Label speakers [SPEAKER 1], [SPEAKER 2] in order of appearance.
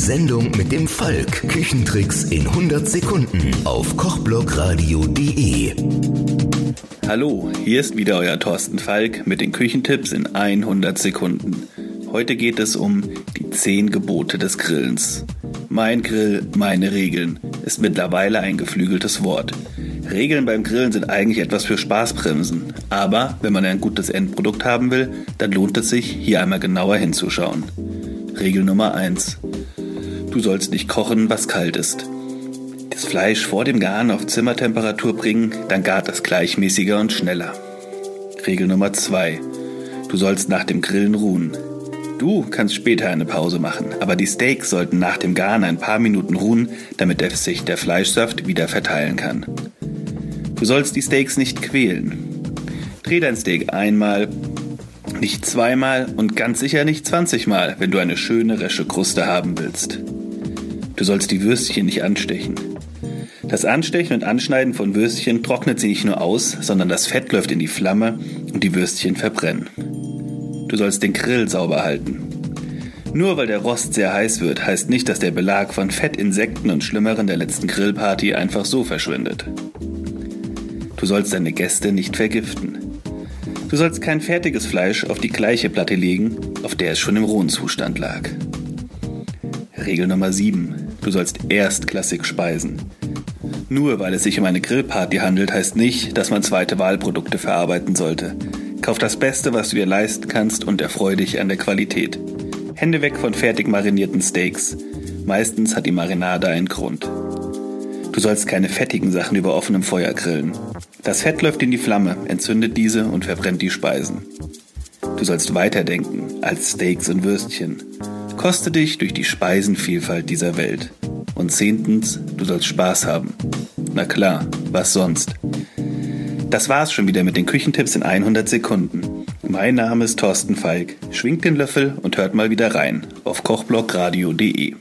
[SPEAKER 1] Sendung mit dem Falk. Küchentricks in 100 Sekunden auf kochblogradio.de.
[SPEAKER 2] Hallo, hier ist wieder euer Thorsten Falk mit den Küchentipps in 100 Sekunden. Heute geht es um die 10 Gebote des Grillens. Mein Grill, meine Regeln ist mittlerweile ein geflügeltes Wort. Regeln beim Grillen sind eigentlich etwas für Spaßbremsen. Aber wenn man ein gutes Endprodukt haben will, dann lohnt es sich, hier einmal genauer hinzuschauen. Regel Nummer 1. Du sollst nicht kochen, was kalt ist. Das Fleisch vor dem Garen auf Zimmertemperatur bringen, dann gart es gleichmäßiger und schneller. Regel Nummer 2. Du sollst nach dem Grillen ruhen. Du kannst später eine Pause machen, aber die Steaks sollten nach dem Garen ein paar Minuten ruhen, damit sich der Fleischsaft wieder verteilen kann. Du sollst die Steaks nicht quälen. Dreh dein Steak einmal, nicht zweimal und ganz sicher nicht 20 Mal, wenn du eine schöne resche Kruste haben willst. Du sollst die Würstchen nicht anstechen. Das Anstechen und Anschneiden von Würstchen trocknet sie nicht nur aus, sondern das Fett läuft in die Flamme und die Würstchen verbrennen. Du sollst den Grill sauber halten. Nur weil der Rost sehr heiß wird, heißt nicht, dass der Belag von Fettinsekten und Schlimmeren der letzten Grillparty einfach so verschwindet. Du sollst deine Gäste nicht vergiften. Du sollst kein fertiges Fleisch auf die gleiche Platte legen, auf der es schon im rohen Zustand lag. Regel Nummer 7. Du sollst erstklassig speisen. Nur weil es sich um eine Grillparty handelt, heißt nicht, dass man zweite Wahlprodukte verarbeiten sollte. Kauf das Beste, was du dir leisten kannst und erfreue dich an der Qualität. Hände weg von fertig marinierten Steaks. Meistens hat die Marinade einen Grund. Du sollst keine fettigen Sachen über offenem Feuer grillen. Das Fett läuft in die Flamme, entzündet diese und verbrennt die Speisen. Du sollst weiterdenken als Steaks und Würstchen. Koste dich durch die Speisenvielfalt dieser Welt. Und zehntens, du sollst Spaß haben. Na klar, was sonst? Das war's schon wieder mit den Küchentipps in 100 Sekunden. Mein Name ist Thorsten Falk. Schwingt den Löffel und hört mal wieder rein auf kochblogradio.de.